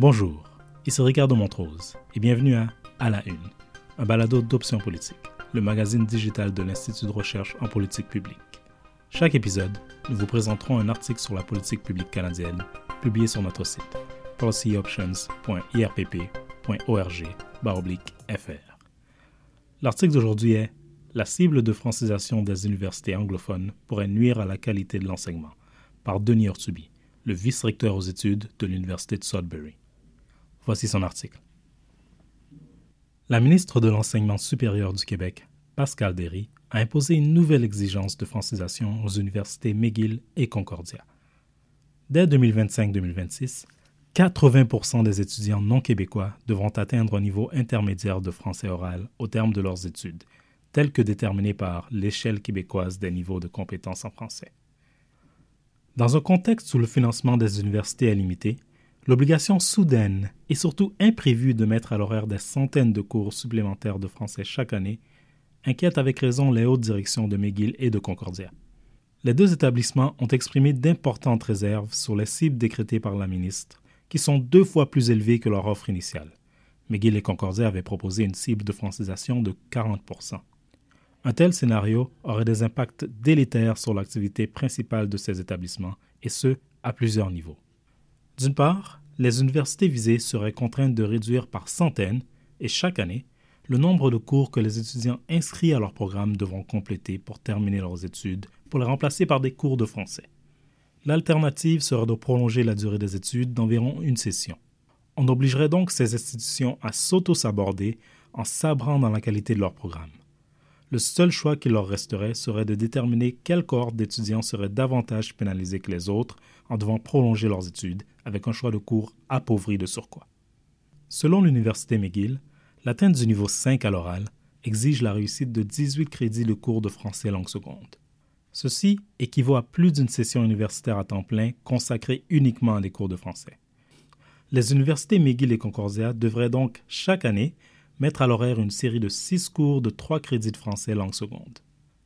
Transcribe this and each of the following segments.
Bonjour, ici Ricardo Montrose et bienvenue à À la Une, un balado d'options politiques, le magazine digital de l'Institut de recherche en politique publique. Chaque épisode, nous vous présenterons un article sur la politique publique canadienne publié sur notre site policyoptions.irpp.org/fr. L'article d'aujourd'hui est La cible de francisation des universités anglophones pourrait nuire à la qualité de l'enseignement par Denis Ortubi, le vice-recteur aux études de l'Université de Sudbury. Voici son article. La ministre de l'Enseignement supérieur du Québec, Pascal Derry, a imposé une nouvelle exigence de francisation aux universités McGill et Concordia. Dès 2025-2026, 80 des étudiants non québécois devront atteindre un niveau intermédiaire de français oral au terme de leurs études, tel que déterminé par l'échelle québécoise des niveaux de compétences en français. Dans un contexte où le financement des universités est limité, L'obligation soudaine et surtout imprévue de mettre à l'horaire des centaines de cours supplémentaires de français chaque année inquiète avec raison les hautes directions de McGill et de Concordia. Les deux établissements ont exprimé d'importantes réserves sur les cibles décrétées par la ministre, qui sont deux fois plus élevées que leur offre initiale. McGill et Concordia avaient proposé une cible de francisation de 40% Un tel scénario aurait des impacts délétères sur l'activité principale de ces établissements, et ce, à plusieurs niveaux. D'une part, les universités visées seraient contraintes de réduire par centaines, et chaque année, le nombre de cours que les étudiants inscrits à leur programme devront compléter pour terminer leurs études pour les remplacer par des cours de français. L'alternative serait de prolonger la durée des études d'environ une session. On obligerait donc ces institutions à s'auto-saborder en sabrant dans la qualité de leur programme. Le seul choix qui leur resterait serait de déterminer quelle cohorte d'étudiants serait davantage pénalisée que les autres en devant prolonger leurs études avec un choix de cours appauvri de surcroît. Selon l'Université McGill, l'atteinte du niveau 5 à l'oral exige la réussite de 18 crédits de cours de français langue seconde. Ceci équivaut à plus d'une session universitaire à temps plein consacrée uniquement à des cours de français. Les universités McGill et Concordia devraient donc chaque année mettre à l'horaire une série de six cours de trois crédits de français langue seconde.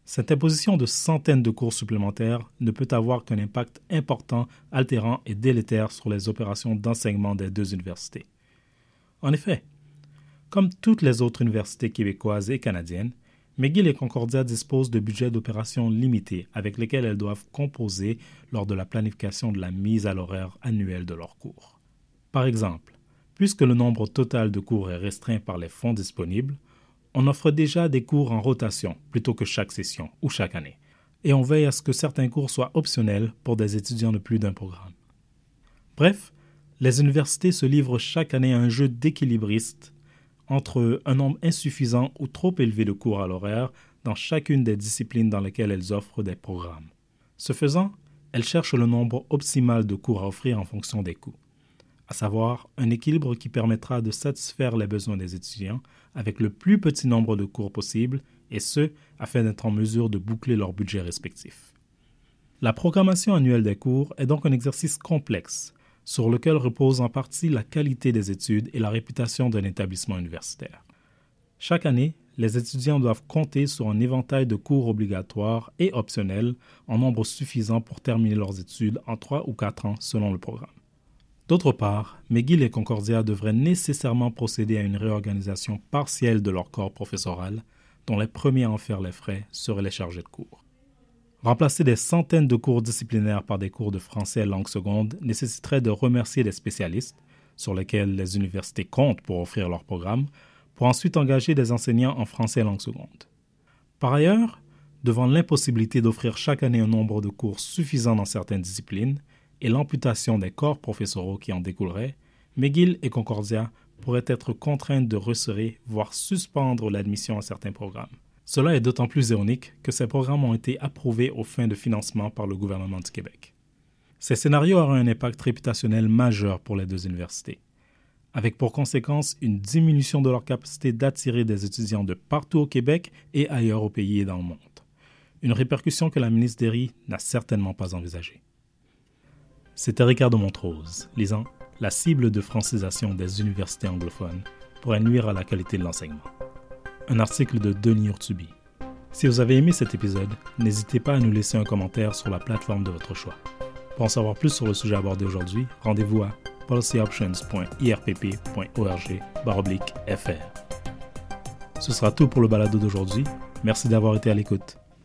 Cette imposition de centaines de cours supplémentaires ne peut avoir qu'un impact important, altérant et délétère sur les opérations d'enseignement des deux universités. En effet, comme toutes les autres universités québécoises et canadiennes, McGill et Concordia disposent de budgets d'opération limités avec lesquels elles doivent composer lors de la planification de la mise à l'horaire annuelle de leurs cours. Par exemple, puisque le nombre total de cours est restreint par les fonds disponibles, on offre déjà des cours en rotation plutôt que chaque session ou chaque année, et on veille à ce que certains cours soient optionnels pour des étudiants de plus d'un programme. Bref, les universités se livrent chaque année à un jeu d'équilibriste entre un nombre insuffisant ou trop élevé de cours à l'horaire dans chacune des disciplines dans lesquelles elles offrent des programmes. Ce faisant, elles cherchent le nombre optimal de cours à offrir en fonction des coûts à savoir un équilibre qui permettra de satisfaire les besoins des étudiants avec le plus petit nombre de cours possible, et ce, afin d'être en mesure de boucler leur budget respectif. La programmation annuelle des cours est donc un exercice complexe, sur lequel repose en partie la qualité des études et la réputation d'un établissement universitaire. Chaque année, les étudiants doivent compter sur un éventail de cours obligatoires et optionnels en nombre suffisant pour terminer leurs études en trois ou quatre ans selon le programme. D'autre part, McGill et Concordia devraient nécessairement procéder à une réorganisation partielle de leur corps professoral, dont les premiers à en faire les frais seraient les chargés de cours. Remplacer des centaines de cours disciplinaires par des cours de français langue seconde nécessiterait de remercier des spécialistes, sur lesquels les universités comptent pour offrir leur programme, pour ensuite engager des enseignants en français langue seconde. Par ailleurs, devant l'impossibilité d'offrir chaque année un nombre de cours suffisant dans certaines disciplines, et l'amputation des corps professoraux qui en découlerait, McGill et Concordia pourraient être contraintes de resserrer, voire suspendre l'admission à certains programmes. Cela est d'autant plus ironique que ces programmes ont été approuvés aux fins de financement par le gouvernement du Québec. Ces scénarios auraient un impact réputationnel majeur pour les deux universités, avec pour conséquence une diminution de leur capacité d'attirer des étudiants de partout au Québec et ailleurs au pays et dans le monde. Une répercussion que la ministre Derry n'a certainement pas envisagée. C'était Ricardo Montrose, lisant La cible de francisation des universités anglophones pourrait nuire à la qualité de l'enseignement. Un article de Denis Urtubi. Si vous avez aimé cet épisode, n'hésitez pas à nous laisser un commentaire sur la plateforme de votre choix. Pour en savoir plus sur le sujet abordé aujourd'hui, rendez-vous à policyoptions.irpp.org/fr. Ce sera tout pour le balado d'aujourd'hui. Merci d'avoir été à l'écoute.